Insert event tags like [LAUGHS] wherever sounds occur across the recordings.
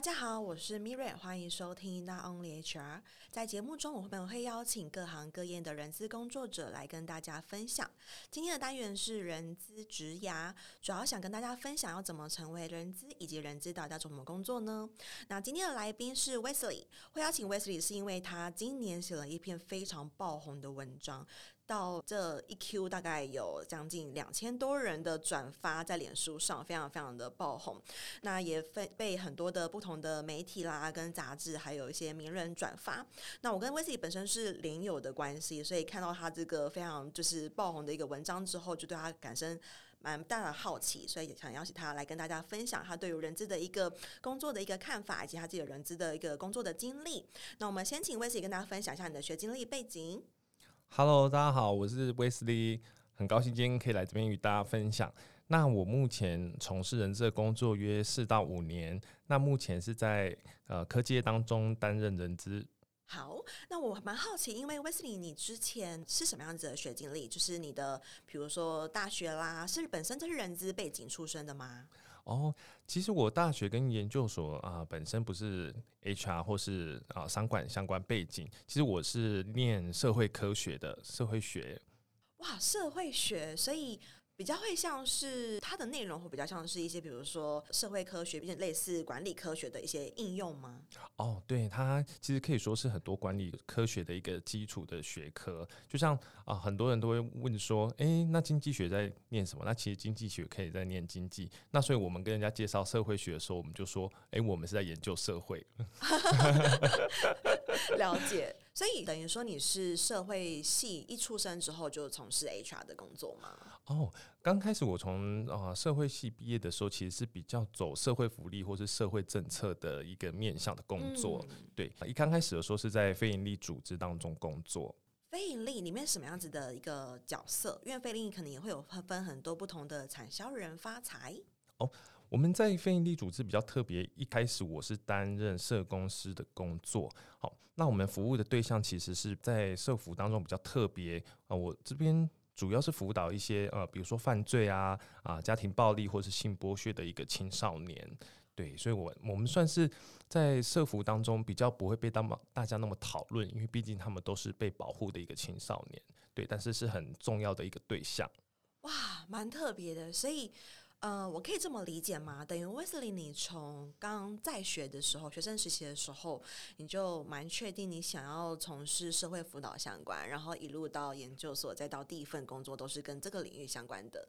大家好，我是 Miriam，欢迎收听 Not Only HR。在节目中，我们会邀请各行各业的人资工作者来跟大家分享。今天的单元是人资职涯，主要想跟大家分享要怎么成为人资，以及人资到底要怎么工作呢？那今天的来宾是 Wesley，会邀请 Wesley 是因为他今年写了一篇非常爆红的文章。到这一 Q 大概有将近两千多人的转发在脸书上，非常非常的爆红。那也被被很多的不同的媒体啦、跟杂志，还有一些名人转发。那我跟 Wesley 本身是连友的关系，所以看到他这个非常就是爆红的一个文章之后，就对他感生蛮大的好奇，所以也想邀请他来跟大家分享他对于人资的一个工作的一个看法，以及他自己的人资的一个工作的经历。那我们先请 Wesley 跟大家分享一下你的学经历背景。Hello，大家好，我是 Wesley，很高兴今天可以来这边与大家分享。那我目前从事人资的工作约四到五年，那目前是在呃科技业当中担任人资。好，那我蛮好奇，因为 Wesley，你之前是什么样子的学经历？就是你的，比如说大学啦，是本身就是人资背景出身的吗？哦，其实我大学跟研究所啊、本身不是 HR 或是啊、商管相关背景，其实我是念社会科学的，社会学。哇，社会学，所以。比较会像是它的内容会比较像是一些，比如说社会科学，并且类似管理科学的一些应用吗？哦，对，它其实可以说是很多管理科学的一个基础的学科。就像啊、呃，很多人都会问说，诶，那经济学在念什么？那其实经济学可以在念经济。那所以我们跟人家介绍社会学的时候，我们就说，诶，我们是在研究社会。[LAUGHS] 了解。所以等于说你是社会系一出生之后就从事 HR 的工作吗？哦，刚开始我从啊社会系毕业的时候，其实是比较走社会福利或是社会政策的一个面向的工作。嗯、对，一刚开始的时候是在非营利组织当中工作。非盈利里面什么样子的一个角色？因为非盈利可能也会有分很多不同的产销人发财。哦。我们在非营利组织比较特别，一开始我是担任社工师的工作。好，那我们服务的对象其实是在社服当中比较特别啊。我这边主要是辅导一些呃，比如说犯罪啊啊、家庭暴力或是性剥削的一个青少年。对，所以我我们算是在社服当中比较不会被大大家那么讨论，因为毕竟他们都是被保护的一个青少年。对，但是是很重要的一个对象。哇，蛮特别的，所以。呃，我可以这么理解吗？等于 Wesley，你从刚在学的时候，学生时期的时候，你就蛮确定你想要从事社会辅导相关，然后一路到研究所，再到第一份工作，都是跟这个领域相关的。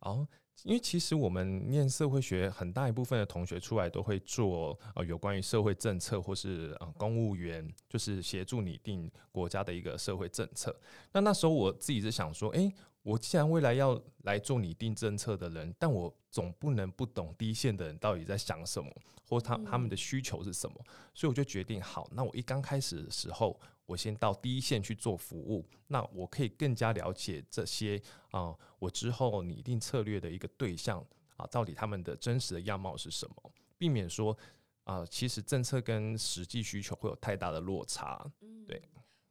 哦，因为其实我们念社会学，很大一部分的同学出来都会做呃有关于社会政策或是呃公务员，就是协助拟定国家的一个社会政策。那那时候我自己是想说，诶。我既然未来要来做拟定政策的人，但我总不能不懂第一线的人到底在想什么，或他他们的需求是什么，所以我就决定，好，那我一刚开始的时候，我先到第一线去做服务，那我可以更加了解这些啊、呃，我之后拟定策略的一个对象啊、呃，到底他们的真实的样貌是什么，避免说啊、呃，其实政策跟实际需求会有太大的落差，对。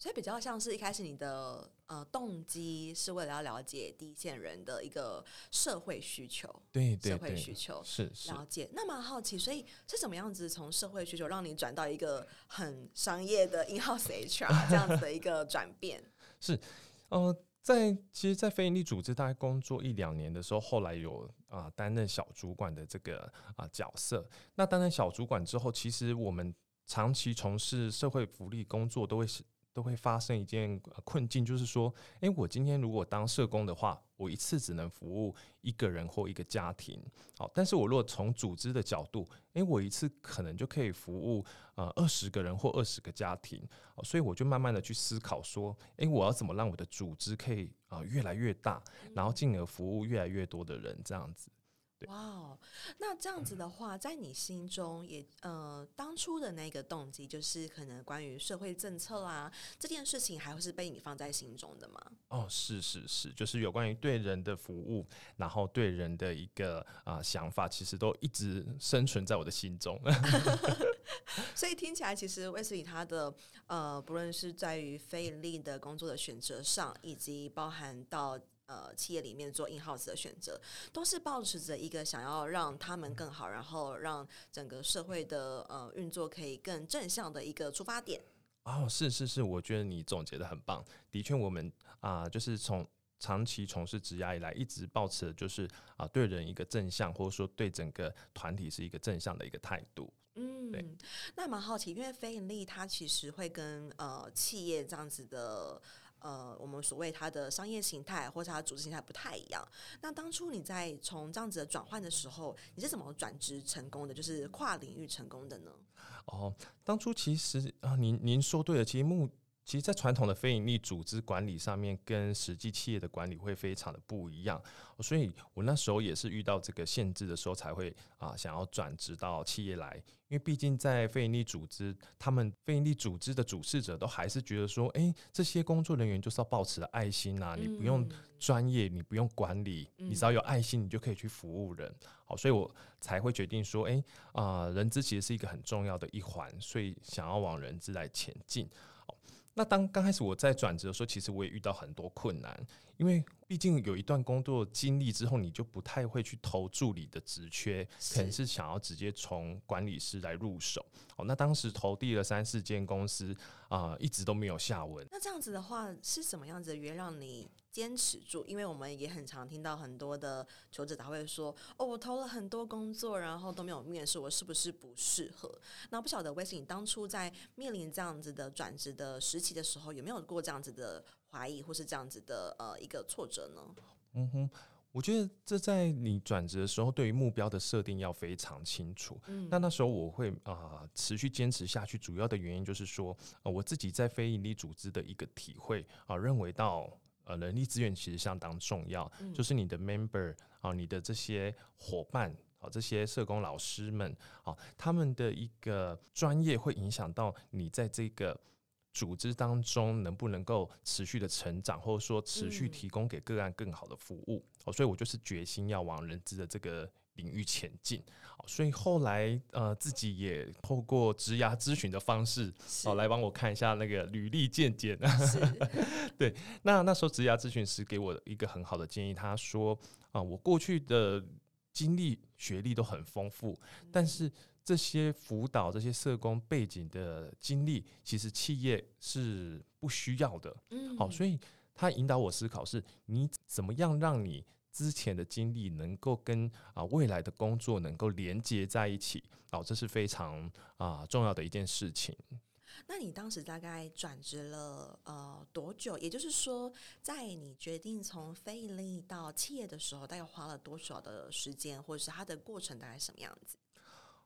所以比较像是一开始你的呃动机是为了要了解第一线人的一个社会需求，对，对，对，社会需求是，是了解。那么好奇，所以是怎么样子从社会需求让你转到一个很商业的 in-house HR 这样子的一个 [LAUGHS] 转变？是呃，在其实，在非营利组织大概工作一两年的时候，后来有啊呃、担任小主管的这个啊、呃、角色。那担任小主管之后，其实我们长期从事社会福利工作，都会是。都会发生一件困境，就是说，诶，我今天如果当社工的话，我一次只能服务一个人或一个家庭，好，但是我如果从组织的角度，诶，我一次可能就可以服务呃二十个人或二十个家庭，所以我就慢慢的去思考说，诶，我要怎么让我的组织可以啊越来越大，然后进而服务越来越多的人，这样子。哇哦，那这样子的话，在你心中也呃，当初的那个动机，就是可能关于社会政策啊这件事情，还会是被你放在心中的吗？哦，是是是，就是有关于对人的服务，然后对人的一个啊、呃、想法，其实都一直生存在我的心中。[LAUGHS] 所以听起来，其实 Wesley 他的呃，不论是在于非盈利的工作的选择上，以及包含到。呃企业里面做 in house 的选择，都是保持着一个想要让他们更好，然后让整个社会的呃运作可以更正向的一个出发点。哦，是是是，我觉得你总结的很棒。的确，我们啊、呃，就是从长期从事职涯以来，一直保持的就是啊、呃，对人一个正向，或者说对整个团体是一个正向的一个态度。嗯，对。那蛮好奇，因为非盈利它其实会跟呃企业这样子的。呃，我们所谓它的商业形态或者它的组织形态不太一样。那当初你在从这样子的转换的时候，你是怎么转职成功的？就是跨领域成功的呢？哦，当初其实啊，您您说对了，其实目。其实，在传统的非营利组织管理上面，跟实际企业的管理会非常的不一样，所以我那时候也是遇到这个限制的时候，才会啊想要转职到企业来。因为毕竟在非营利组织，他们非营利组织的主事者都还是觉得说，哎，这些工作人员就是要保持爱心呐、啊，你不用专业，你不用管理，你只要有爱心，你就可以去服务人。好，所以我才会决定说，哎啊，人资其实是一个很重要的一环，所以想要往人资来前进。那当刚开始我在转职的时候，其实我也遇到很多困难，因为毕竟有一段工作经历之后，你就不太会去投助理的职缺，可能是想要直接从管理师来入手。哦，那当时投递了三四间公司啊，呃，一直都没有下文。那这样子的话，是什么样子的原因让你坚持住？因为我们也很常听到很多的求职他会说：“哦，我投了很多工作，然后都没有面试，我是不是不适合？”那不晓得 Wesley，你当初在面临这样子的转职的时期的时候，有没有过这样子的怀疑，或是这样子的呃一个挫折呢？嗯哼。我觉得这在你转职的时候，对于目标的设定要非常清楚。嗯，那那时候我会啊、呃、持续坚持下去，主要的原因就是说，呃、我自己在非营利组织的一个体会啊、呃，认为到呃人力资源其实相当重要，嗯、就是你的 member 啊、呃，你的这些伙伴啊、呃，这些社工老师们啊、呃，他们的一个专业会影响到你在这个。组织当中能不能够持续的成长，或者说持续提供给个案更好的服务？哦、嗯，所以我就是决心要往人资的这个领域前进。所以后来呃自己也透过职涯咨询的方式，哦来帮我看一下那个履历健检。[LAUGHS] 对，那那时候职涯咨询师给我一个很好的建议，他说啊、呃，我过去的经历学历都很丰富，但是。这些辅导、这些社工背景的经历，其实企业是不需要的。嗯，好，所以他引导我思考是：你怎么样让你之前的经历能够跟啊未来的工作能够连接在一起？哦，这是非常啊重要的一件事情。那你当时大概转职了呃多久？也就是说，在你决定从非营利到企业的时候，大概花了多少的时间，或者是它的过程大概什么样子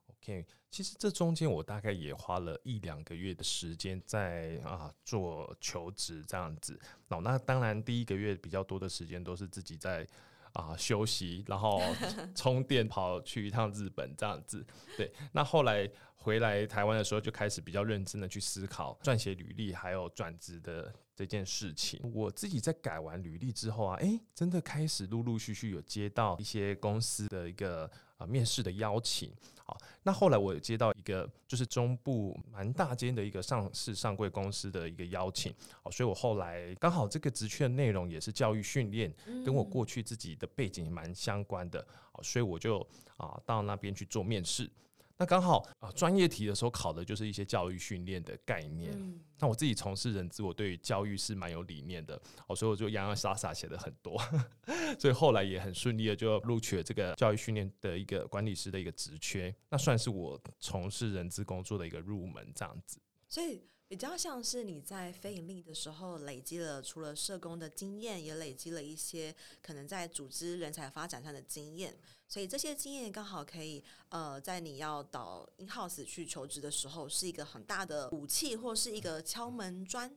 ？OK，其实这中间我大概也花了一两个月的时间在啊做求职这样子。哦，那当然第一个月比较多的时间都是自己在啊休息，然后 [LAUGHS] 充电跑去一趟日本这样子。对，那后来回来台湾的时候就开始比较认真的去思考撰写履历还有转职的这件事情。我自己在改完履历之后啊，诶，真的开始陆陆续续有接到一些公司的一个啊面试的邀请。好，那后来我有接到一个就是中部蛮大间的一个上市上柜公司的一个邀请，好，所以我后来刚好这个职缺的内容也是教育训练，跟我过去自己的背景蛮相关的，好，所以我就啊到那边去做面试。那刚好啊，专业题的时候考的就是一些教育训练的概念。嗯、那我自己从事人资，我对于教育是蛮有理念的，哦，所以我就洋洋洒洒写的很多，[LAUGHS] 所以后来也很顺利的就录取了这个教育训练的一个管理师的一个职缺，那算是我从事人资工作的一个入门这样子。所以比较像是你在非盈利的时候累积了除了社工的经验，也累积了一些可能在组织人才发展上的经验。所以这些经验刚好可以，呃，在你要到 in house 去求职的时候，是一个很大的武器，或是一个敲门砖。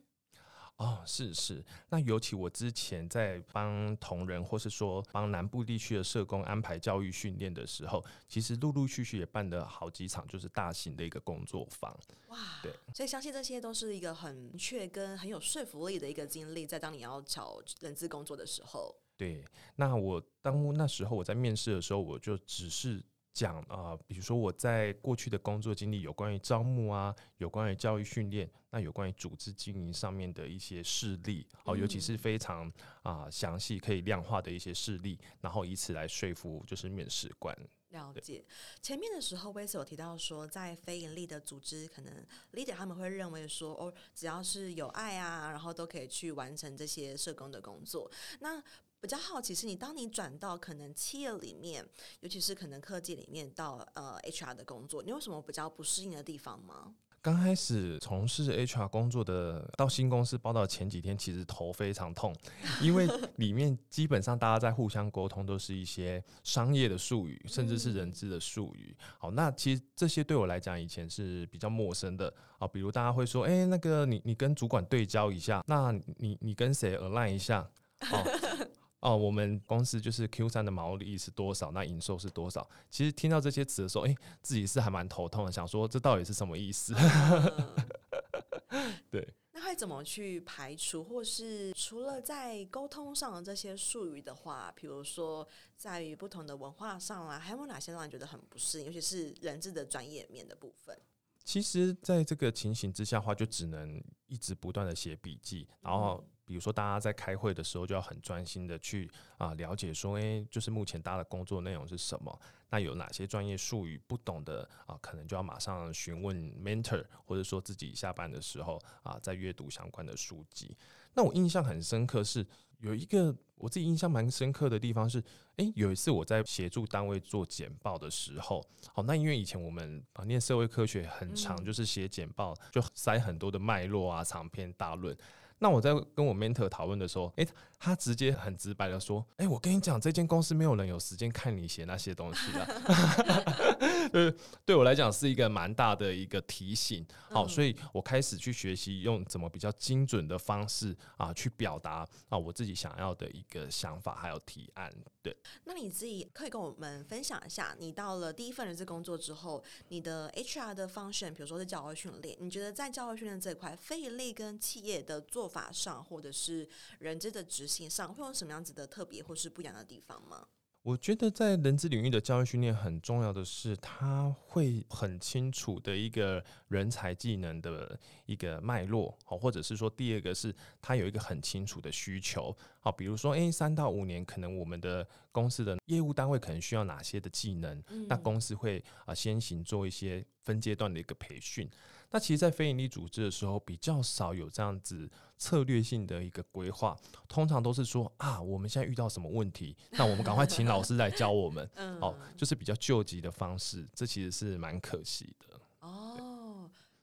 哦，是是。那尤其我之前在帮同仁，或是说帮南部地区的社工安排教育训练的时候，其实陆陆续续也办了好几场，就是大型的一个工作坊。哇，对。所以相信这些都是一个很明确跟很有说服力的一个经历，在当你要找人资工作的时候。对，那我当那时候我在面试的时候，我就只是讲啊、呃，比如说我在过去的工作经历，有关于招募啊，有关于教育训练，那有关于组织经营上面的一些事例，哦，尤其是非常啊详细可以量化的一些事例，然后以此来说服就是面试官。了解前面的时候，威斯有提到说，在非营利的组织，可能 leader 他们会认为说，哦，只要是有爱啊，然后都可以去完成这些社工的工作。那比较好奇是你，当你转到可能企业里面，尤其是可能科技里面到呃 HR 的工作，你有什么比较不适应的地方吗？刚开始从事 HR 工作的，到新公司报道前几天，其实头非常痛，因为 [LAUGHS] 里面基本上大家在互相沟通，都是一些商业的术语，甚至是人资的术语。好，那其实这些对我来讲以前是比较陌生的啊。比如大家会说，哎、欸，那个你你跟主管对焦一下，那你你跟谁 align 一下？哦。[LAUGHS] 哦，我们公司就是 Q 三的毛利是多少？那营收是多少？其实听到这些词的时候，哎、欸，自己是还蛮头痛的，想说这到底是什么意思？[LAUGHS] 对。那会怎么去排除，或是除了在沟通上的这些术语的话，比如说在于不同的文化上啦，还有哪些让你觉得很不适应？尤其是人质的专业面的部分。其实，在这个情形之下的话，就只能一直不断的写笔记，然后。比如说，大家在开会的时候，就要很专心的去啊了解说，诶、欸，就是目前大家的工作内容是什么？那有哪些专业术语不懂的啊？可能就要马上询问 mentor，或者说自己下班的时候啊，在阅读相关的书籍。那我印象很深刻是有一个我自己印象蛮深刻的地方是，诶、欸，有一次我在协助单位做简报的时候，好，那因为以前我们啊念社会科学很长，就是写简报就塞很多的脉络啊，长篇大论。那我在跟我 mentor 讨论的时候，诶，他直接很直白的说，诶，我跟你讲，这间公司没有人有时间看你写那些东西啊。对，[LAUGHS] 对我来讲是一个蛮大的一个提醒。好，所以我开始去学习用怎么比较精准的方式啊，去表达啊我自己想要的一个想法还有提案。对，那你自己可以跟我们分享一下，你到了第一份人事工作之后，你的 HR 的 function，比如说是教育训练，你觉得在教育训练这一块，非营利跟企业的做法上，或者是人资的执行上，会有什么样子的特别或是不一样的地方吗？我觉得在人资领域的教育训练很重要的是，他会很清楚的一个人才技能的一个脉络，好，或者是说第二个是他有一个很清楚的需求，好，比如说，诶，三到五年可能我们的公司的业务单位可能需要哪些的技能，那公司会啊先行做一些分阶段的一个培训。那其实，在非营利组织的时候，比较少有这样子策略性的一个规划，通常都是说啊，我们现在遇到什么问题，那我们赶快请老师来教我们，[LAUGHS] 哦，就是比较救急的方式，这其实是蛮可惜的。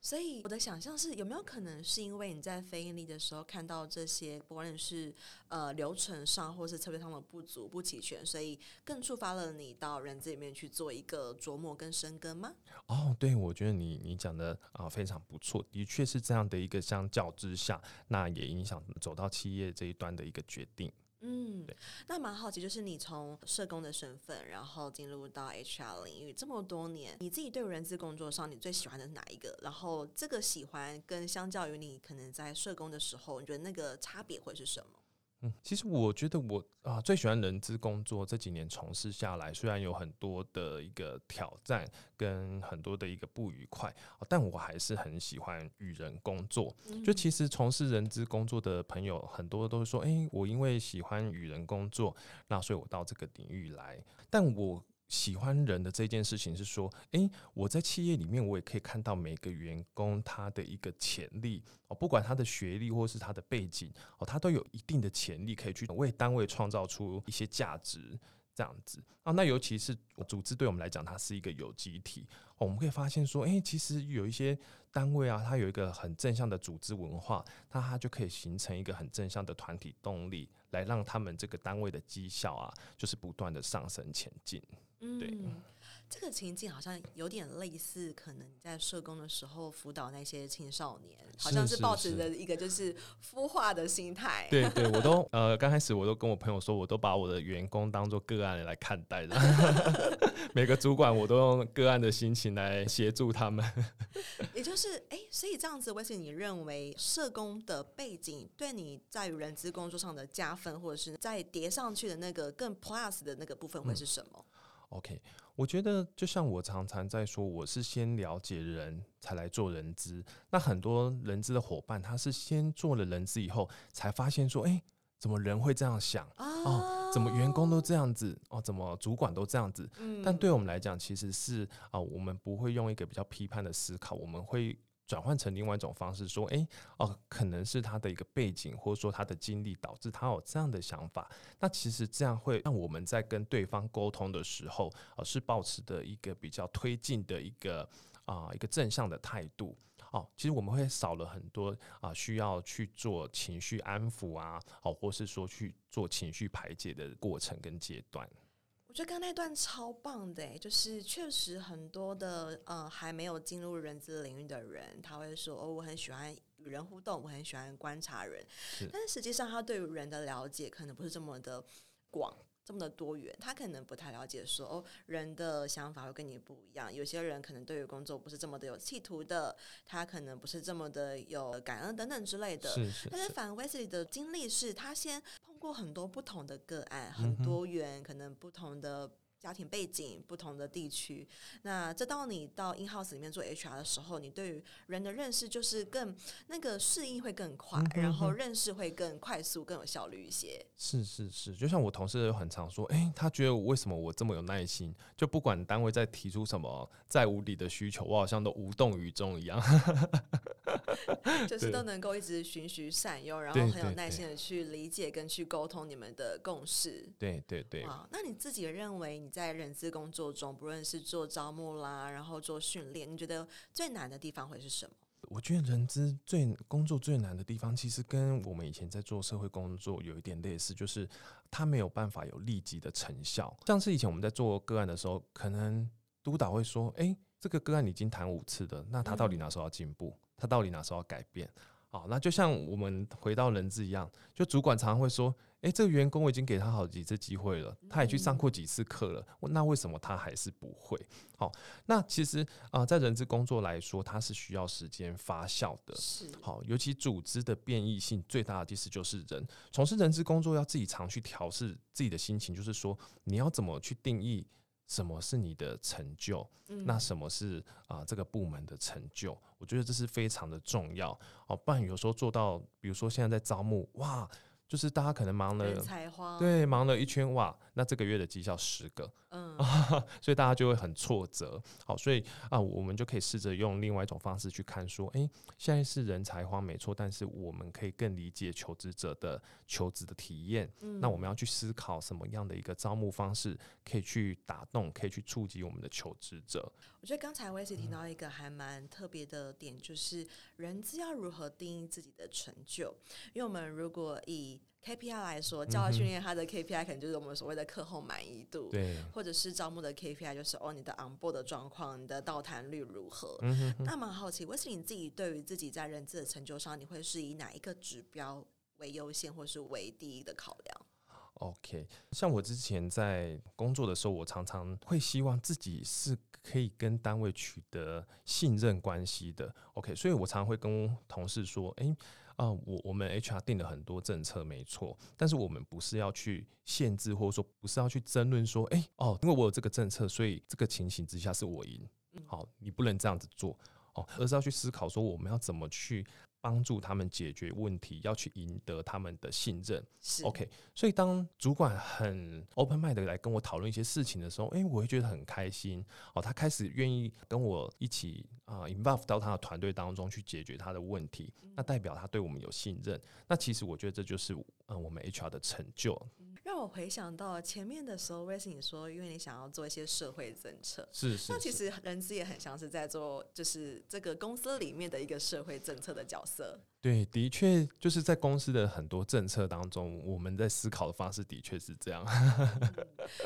所以我的想象是，有没有可能是因为你在非营利的时候看到这些，不管是呃流程上或是策略上的不足不齐全，所以更触发了你到人资里面去做一个琢磨跟深耕吗？哦，对，我觉得你你讲的啊非常不错，的确是这样的一个相较之下，那也影响走到企业这一端的一个决定。嗯，对，那蛮好奇，就是你从社工的身份，然后进入到 HR 领域这么多年，你自己对人资工作上，你最喜欢的是哪一个？然后这个喜欢跟相较于你可能在社工的时候，你觉得那个差别会是什么？嗯，其实我觉得我啊最喜欢人资工作，这几年从事下来，虽然有很多的一个挑战跟很多的一个不愉快，但我还是很喜欢与人工作。就其实从事人资工作的朋友很多都是说，诶，我因为喜欢与人工作，那所以我到这个领域来。但我喜欢人的这件事情是说，诶，我在企业里面，我也可以看到每个员工他的一个潜力哦，不管他的学历或是他的背景哦，他都有一定的潜力可以去为单位创造出一些价值，这样子啊。那尤其是组织对我们来讲，它是一个有机体，我们可以发现说，诶，其实有一些单位啊，它有一个很正向的组织文化，那它就可以形成一个很正向的团体动力，来让他们这个单位的绩效啊，就是不断的上升前进。嗯，对，[LAUGHS] 这个情境好像有点类似，可能你在社工的时候辅导那些青少年，好像是抱持着一个就是孵化的心态。对对，我都 [LAUGHS] 呃刚开始我都跟我朋友说，我都把我的员工当做个案来看待的，[LAUGHS] 每个主管我都用个案的心情来协助他们。也就是哎，所以这样子，威斯，你认为社工的背景对你在于人资工作上的加分，或者是在叠上去的那个更 plus 的那个部分会是什么？OK，我觉得就像我常常在说，我是先了解人才来做人资。那很多人资的伙伴，他是先做了人资以后，才发现说，哎、欸，怎么人会这样想？哦，哦，怎么员工都这样子？哦，怎么主管都这样子？嗯，但对我们来讲，其实是啊、呃，我们不会用一个比较批判的思考，我们会。转换成另外一种方式，说，诶、哦，可能是他的一个背景，或者说他的经历导致他有这样的想法。那其实这样会让我们在跟对方沟通的时候，呃，是保持的一个比较推进的一个啊、一个正向的态度。哦，其实我们会少了很多啊、需要去做情绪安抚啊，哦，或是说去做情绪排解的过程跟阶段。我觉得刚刚那段超棒的，就是确实很多的呃还没有进入人资领域的人，他会说哦，我很喜欢与人互动，我很喜欢观察人，但是实际上他对于人的了解可能不是这么的广。这么的多元，他可能不太了解说哦，人的想法会跟你不一样。有些人可能对于工作不是这么的有企图的，他可能不是这么的有感恩等等之类的。是是是。但是反 Wesley 的经历是他先碰过很多不同的个案，很多元，嗯、可能不同的。家庭背景不同的地区，那这到你到 in house 里面做 HR 的时候，你对于人的认识就是更那个适应会更快，然后认识会更快速、更有效率一些。是是是，就像我同事有很常说，哎、欸，他觉得我为什么我这么有耐心，就不管单位在提出什么再无理的需求，我好像都无动于衷一样，[LAUGHS] [LAUGHS] 就是都能够一直循序善诱，然后很有耐心的去理解跟去沟通你们的共识。对对对。啊，那你自己认为你在人资工作中，不论是做招募啦，然后做训练，你觉得最难的地方会是什么？我觉得人资最工作最难的地方，其实跟我们以前在做社会工作有一点类似，就是它没有办法有立即的成效。像是以前我们在做个案的时候，可能督导会说：“哎，这个个案已经谈五次的，那他到底哪时候要进步？他到底哪时候要改变？”好，那就像我们回到人资一样，就主管常常会说。诶，这个员工我已经给他好几次机会了，他也去上过几次课了，那为什么他还是不会？好，那其实啊、呃，在人资工作来说，它是需要时间发酵的。是，好，尤其组织的变异性最大的其实就是人。从事人资工作要自己常去调试自己的心情，就是说你要怎么去定义什么是你的成就，嗯、那什么是啊、呃、这个部门的成就？我觉得这是非常的重要。哦，不然有时候做到，比如说现在在招募，哇。就是大家可能忙了，对，忙了一圈哇，那这个月的绩效十个，嗯，[LAUGHS] 所以大家就会很挫折。好，所以啊，我们就可以试着用另外一种方式去看，说，哎，现在是人才荒没错，但是我们可以更理解求职者的求职的体验。嗯，那我们要去思考什么样的一个招募方式可以去打动，可以去触及我们的求职者。我觉得刚才我也是听到一个还蛮特别的点，就是人资要如何定义自己的成就，因为我们如果以 KPI 来说，教育训练它的 KPI 可能就是我们所谓的课后满意度，对，或者是招募的 KPI 就是哦，你的 onboard 的状况，你的到谈率如何？嗯、那蛮好奇，为什么你自己对于自己在人资的成就上，你会是以哪一个指标为优先，或是为第一的考量？OK，像我之前在工作的时候，我常常会希望自己是可以跟单位取得信任关系的。OK，所以我常常会跟同事说，诶、欸。啊，我我们 HR 定了很多政策，没错，但是我们不是要去限制，或者说不是要去争论说，哎，哦，因为我有这个政策，所以这个情形之下是我赢，好，你不能这样子做，哦，而是要去思考说，我们要怎么去。帮助他们解决问题，要去赢得他们的信任。是 OK，所以当主管很 open mind 的来跟我讨论一些事情的时候，诶、欸，我会觉得很开心。哦，他开始愿意跟我一起啊、呃、involve 到他的团队当中去解决他的问题，嗯、那代表他对我们有信任。那其实我觉得这就是嗯、呃、我们 HR 的成就。让我回想到前面的时候你说，因为你想要做一些社会政策，是。那其实人资也很像是在做，就是这个公司里面的一个社会政策的角色。对，的确就是在公司的很多政策当中，我们在思考的方式的确是这样。嗯，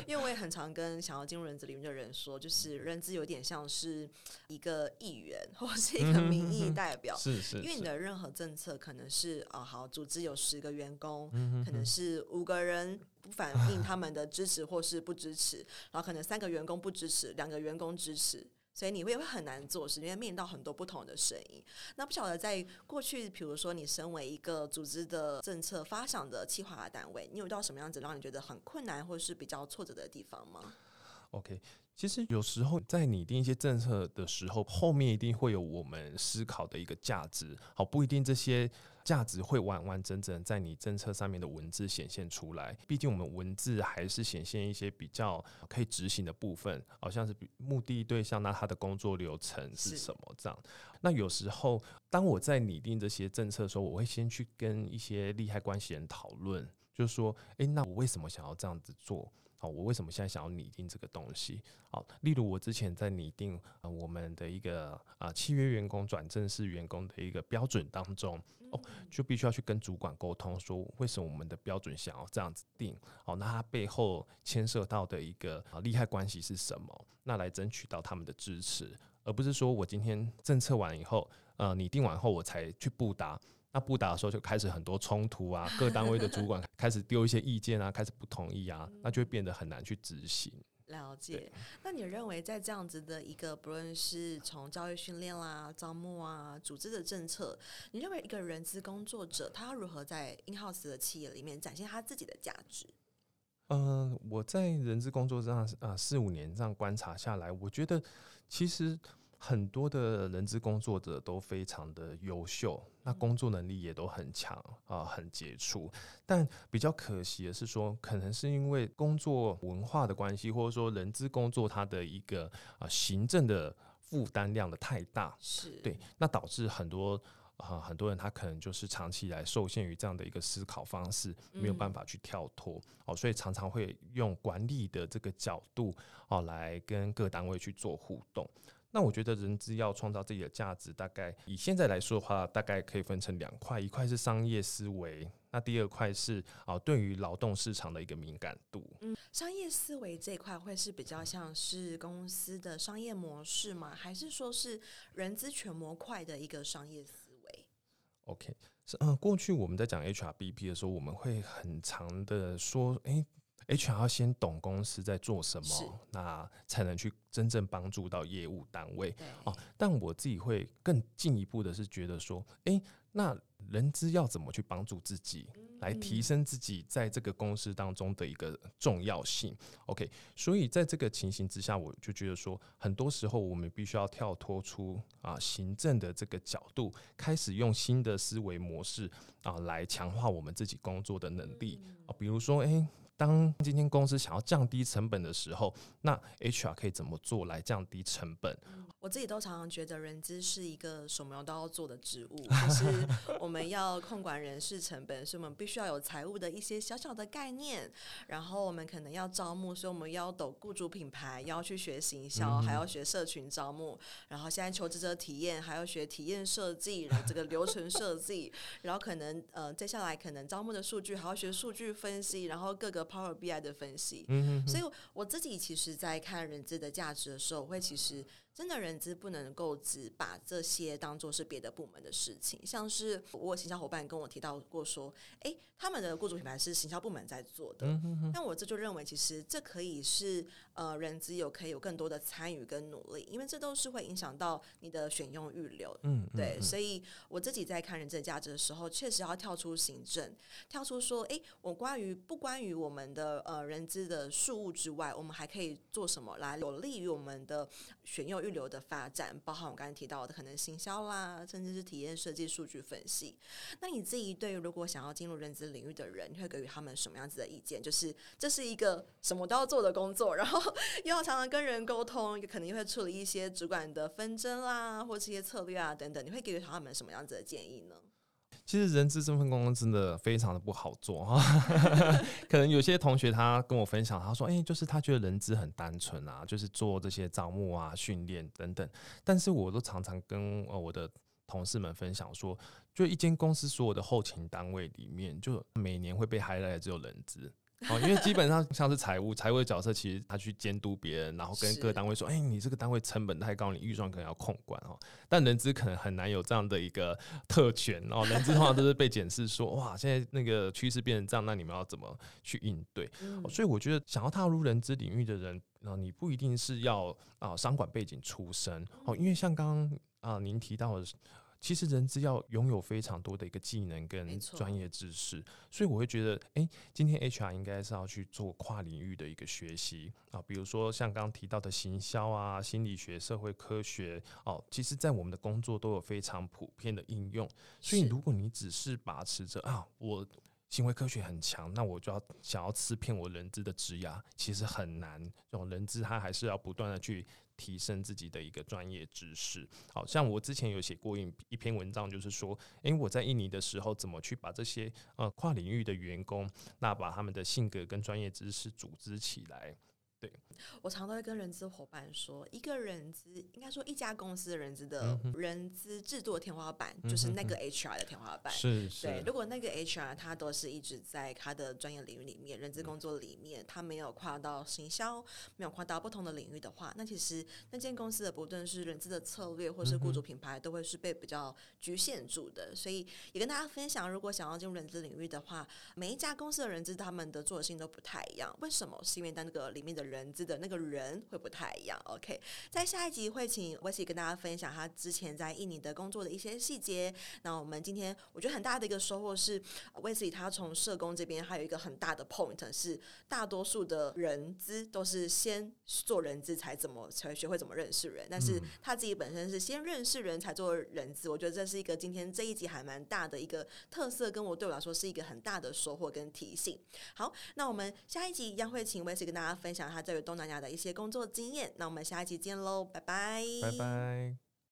因为我也很常跟想要进入人资里面的人说，就是人资有点像是一个议员或是一个民意代表，是是。因为你的任何政策可能是啊，好，组织有十个员工，可能是五个人不反映他们的支持或是不支持，然后可能三个员工不支持，两个员工支持。所以你会会很难做事，因为面临到很多不同的声音。那不晓得在过去，比如说你身为一个组织的政策发想的企划的单位，你有到什么样子让你觉得很困难或是比较挫折的地方吗？OK，其实有时候在拟定一些政策的时候，后面一定会有我们思考的一个价值。好，不一定这些价值会完完整整在你政策上面的文字显现出来。毕竟我们文字还是显现一些比较可以执行的部分，好像是目的对象，那他的工作流程是什么这样。那有时候当我在拟定这些政策的时候，我会先去跟一些利害关系人讨论，就是说，诶，那我为什么想要这样子做？好，我为什么现在想要拟定这个东西？好，例如我之前在拟定啊我们的一个啊契约员工转正式员工的一个标准当中，哦，就必须要去跟主管沟通，说为什么我们的标准想要这样子定？好，那它背后牵涉到的一个啊利害关系是什么？那来争取到他们的支持，而不是说我今天政策完以后，呃，拟定完后我才去布达。那不打的时候就开始很多冲突啊，各单位的主管开始丢一些意见啊，开始不同意啊，那就会变得很难去执行。了解。那你认为在这样子的一个，不论是从教育训练啦、招募啊、组织的政策，你认为一个人资工作者他要如何在 in-house 的企业里面展现他自己的价值？嗯、呃，我在人资工作上啊四五年这样观察下来，我觉得其实。很多的人资工作者都非常的优秀，那工作能力也都很强啊，很杰出。但比较可惜的是说，可能是因为工作文化的关系，或者说人资工作它的一个啊行政的负担量的太大，是。对，那导致很多啊很多人他可能就是长期以来受限于这样的一个思考方式，没有办法去跳脱。哦，所以常常会用管理的这个角度哦来跟各单位去做互动。那我觉得人资要创造自己的价值，大概以现在来说的话，大概可以分成两块，一块是商业思维，那第二块是啊对于劳动市场的一个敏感度。嗯，商业思维这一块会是比较像是公司的商业模式吗？还是说是人资全模块的一个商业思维？OK，是嗯，过去我们在讲 HRBP 的时候，我们会很长的说，诶、欸。HR 要先懂公司在做什么，那才能去真正帮助到业务单位哦。但我自己会更进一步的是觉得说，哎、欸，那人资要怎么去帮助自己，来提升自己在这个公司当中的一个重要性？OK，所以在这个情形之下，我就觉得说，很多时候我们必须要跳脱出啊行政的这个角度，开始用新的思维模式啊来强化我们自己工作的能力啊，比如说，哎、欸。当今天公司想要降低成本的时候，那 HR 可以怎么做来降低成本？我自己都常常觉得人资是一个什么都要做的职务，就是 [LAUGHS] 我们要控管人事成本，所以我们必须要有财务的一些小小的概念。然后我们可能要招募，所以我们要懂雇主品牌，要去学行销，还要学社群招募。然后现在求职者体验，还要学体验设计，然后这个流程设计。然后可能呃，接下来可能招募的数据还要学数据分析，然后各个 Power BI 的分析。所以我自己其实，在看人资的价值的时候，我会其实。真的人资不能够只把这些当做是别的部门的事情，像是我行销伙伴跟我提到过说，诶，他们的雇主品牌是行销部门在做的，那我这就认为其实这可以是呃人资有可以有更多的参与跟努力，因为这都是会影响到你的选用预留，嗯，对，所以我自己在看人资价值的时候，确实要跳出行政，跳出说，诶，我关于不关于我们的呃人资的事务之外，我们还可以做什么来有利于我们的选用。预留的发展，包含我刚才提到的可能行销啦，甚至是体验设计、数据分析。那你自己对于如果想要进入人资领域的人，你会给予他们什么样子的意见？就是这是一个什么都要做的工作，然后 [LAUGHS] 又要常常跟人沟通，也可能又会处理一些主管的纷争啦，或这些策略啊等等。你会给予他们什么样子的建议呢？其实人资这份工作真的非常的不好做哈，[LAUGHS] 可能有些同学他跟我分享，他说，哎，就是他觉得人资很单纯啊，就是做这些招募啊、训练等等。但是我都常常跟呃我的同事们分享说，就一间公司所有的后勤单位里面，就每年会被 highlight 的只有人资。[LAUGHS] 哦，因为基本上像是财务，财务的角色其实他去监督别人，然后跟各单位说，哎、欸，你这个单位成本太高，你预算可能要控管哦。但人资可能很难有这样的一个特权哦，人资通常都是被检视说，哇，现在那个趋势变成这样，那你们要怎么去应对？哦，所以我觉得想要踏入人资领域的人，啊，你不一定是要啊商管背景出身哦，因为像刚刚啊您提到的。其实人资要拥有非常多的一个技能跟专业知识，所以我会觉得，哎、欸，今天 HR 应该是要去做跨领域的一个学习啊，比如说像刚刚提到的行销啊、心理学、社会科学哦，其实在我们的工作都有非常普遍的应用。所以如果你只是把持着啊，我行为科学很强，那我就要想要吃遍我人资的职涯，其实很难。这种人资他还是要不断的去。提升自己的一个专业知识，好像我之前有写过一一篇文章，就是说，诶，我在印尼的时候，怎么去把这些呃跨领域的员工，那把他们的性格跟专业知识组织起来。对，我常都会跟人资伙伴说，一个人资应该说一家公司的人资的人资制度的天花板，就是那个 HR 的天花板。是是。对，如果那个 HR 他都是一直在他的专业领域里面，人资工作里面，他没有跨到行销，没有跨到不同的领域的话，那其实那间公司的不论是人资的策略，或是雇主品牌，都会是被比较局限住的。所以也跟大家分享，如果想要进入人资领域的话，每一家公司的人资他们的做性都不太一样。为什么？是因为在那个里面的人。人资的那个人会不太一样，OK。在下一集会请 Wesley 跟大家分享他之前在印尼的工作的一些细节。那我们今天我觉得很大的一个收获是，Wesley 他从社工这边还有一个很大的 point 是，大多数的人资都是先做人资才怎么才学会怎么认识人，但是他自己本身是先认识人才做人资。我觉得这是一个今天这一集还蛮大的一个特色，跟我对我来说是一个很大的收获跟提醒。好，那我们下一集一样会请 Wesley 跟大家分享他。在东南亚的一些工作经验，那我们下期见喽，拜拜，拜拜。